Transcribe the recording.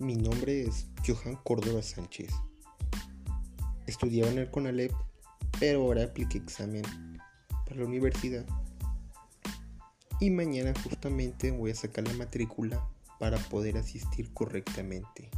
Mi nombre es Johan Córdoba Sánchez. Estudiaba en el CONALEP, pero ahora apliqué examen para la universidad. Y mañana justamente voy a sacar la matrícula para poder asistir correctamente.